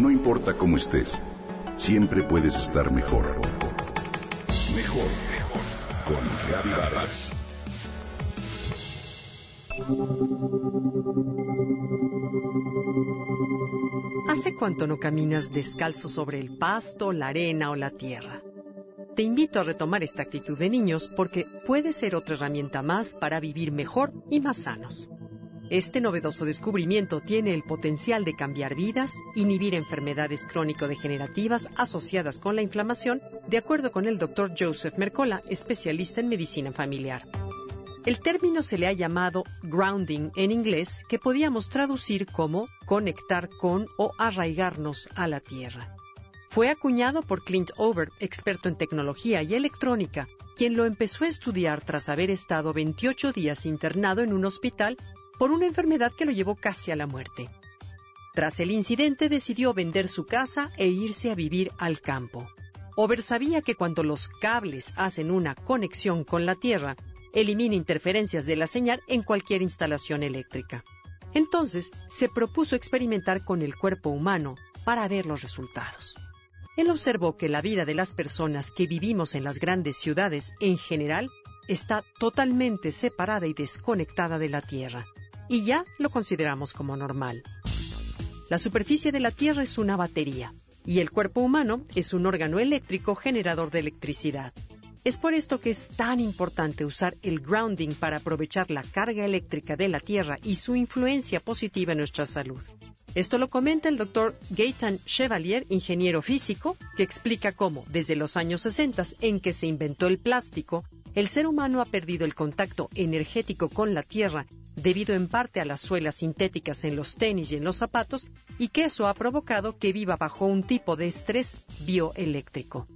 No importa cómo estés, siempre puedes estar mejor. Mejor, mejor. Con Reavivadas. ¿Hace cuánto no caminas descalzo sobre el pasto, la arena o la tierra? Te invito a retomar esta actitud de niños porque puede ser otra herramienta más para vivir mejor y más sanos. Este novedoso descubrimiento tiene el potencial de cambiar vidas, inhibir enfermedades crónico-degenerativas asociadas con la inflamación, de acuerdo con el Dr. Joseph Mercola, especialista en medicina familiar. El término se le ha llamado grounding en inglés, que podíamos traducir como conectar con o arraigarnos a la tierra. Fue acuñado por Clint Over, experto en tecnología y electrónica, quien lo empezó a estudiar tras haber estado 28 días internado en un hospital por una enfermedad que lo llevó casi a la muerte. Tras el incidente decidió vender su casa e irse a vivir al campo. Over sabía que cuando los cables hacen una conexión con la Tierra, elimina interferencias de la señal en cualquier instalación eléctrica. Entonces se propuso experimentar con el cuerpo humano para ver los resultados. Él observó que la vida de las personas que vivimos en las grandes ciudades en general está totalmente separada y desconectada de la Tierra y ya lo consideramos como normal. La superficie de la Tierra es una batería y el cuerpo humano es un órgano eléctrico generador de electricidad. Es por esto que es tan importante usar el grounding para aprovechar la carga eléctrica de la Tierra y su influencia positiva en nuestra salud. Esto lo comenta el doctor Gaetan Chevalier, ingeniero físico, que explica cómo, desde los años 60 en que se inventó el plástico, el ser humano ha perdido el contacto energético con la Tierra debido en parte a las suelas sintéticas en los tenis y en los zapatos, y que eso ha provocado que viva bajo un tipo de estrés bioeléctrico.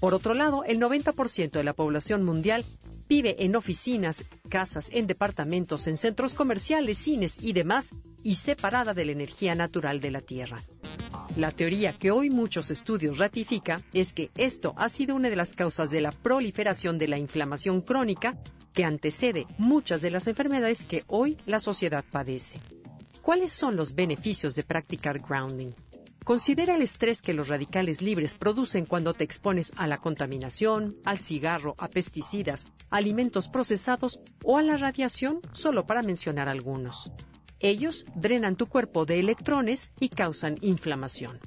Por otro lado, el 90% de la población mundial vive en oficinas, casas, en departamentos, en centros comerciales, cines y demás, y separada de la energía natural de la Tierra. La teoría que hoy muchos estudios ratifica es que esto ha sido una de las causas de la proliferación de la inflamación crónica que antecede muchas de las enfermedades que hoy la sociedad padece. ¿Cuáles son los beneficios de practicar grounding? Considera el estrés que los radicales libres producen cuando te expones a la contaminación, al cigarro, a pesticidas, alimentos procesados o a la radiación, solo para mencionar algunos. Ellos drenan tu cuerpo de electrones y causan inflamación.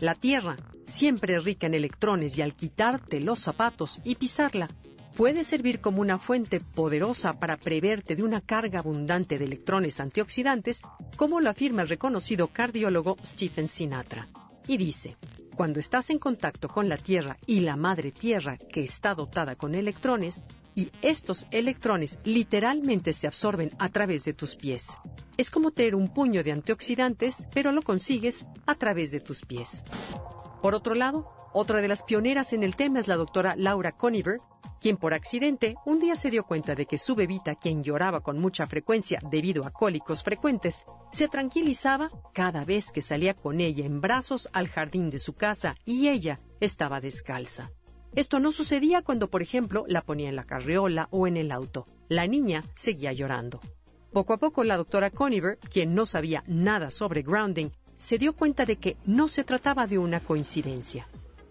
La Tierra, siempre rica en electrones y al quitarte los zapatos y pisarla, puede servir como una fuente poderosa para preverte de una carga abundante de electrones antioxidantes, como lo afirma el reconocido cardiólogo Stephen Sinatra. Y dice, cuando estás en contacto con la Tierra y la Madre Tierra, que está dotada con electrones, y estos electrones literalmente se absorben a través de tus pies. Es como tener un puño de antioxidantes, pero lo consigues a través de tus pies. Por otro lado, otra de las pioneras en el tema es la doctora Laura Coniver, quien por accidente un día se dio cuenta de que su bebita, quien lloraba con mucha frecuencia debido a cólicos frecuentes, se tranquilizaba cada vez que salía con ella en brazos al jardín de su casa y ella estaba descalza. Esto no sucedía cuando, por ejemplo, la ponía en la carriola o en el auto. La niña seguía llorando. Poco a poco la doctora Coniver, quien no sabía nada sobre grounding, se dio cuenta de que no se trataba de una coincidencia.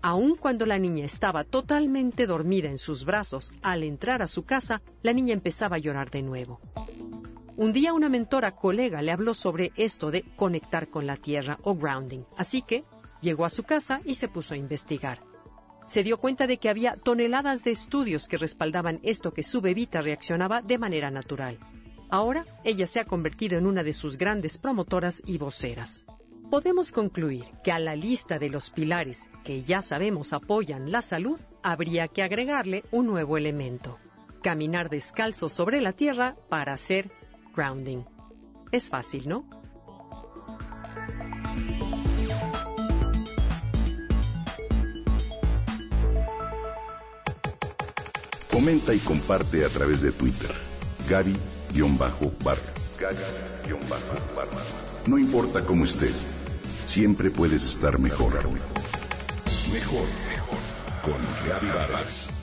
Aun cuando la niña estaba totalmente dormida en sus brazos, al entrar a su casa, la niña empezaba a llorar de nuevo. Un día una mentora colega le habló sobre esto de conectar con la tierra o grounding, así que llegó a su casa y se puso a investigar. Se dio cuenta de que había toneladas de estudios que respaldaban esto que su bebita reaccionaba de manera natural. Ahora ella se ha convertido en una de sus grandes promotoras y voceras podemos concluir que a la lista de los pilares que ya sabemos apoyan la salud, habría que agregarle un nuevo elemento, caminar descalzo sobre la tierra para hacer grounding. Es fácil, ¿no? Comenta y comparte a través de Twitter. Gaby-Vargas. Gaby-Vargas. No importa cómo estés, siempre puedes estar mejor. Mejor, mejor. Con Gaby Vargas.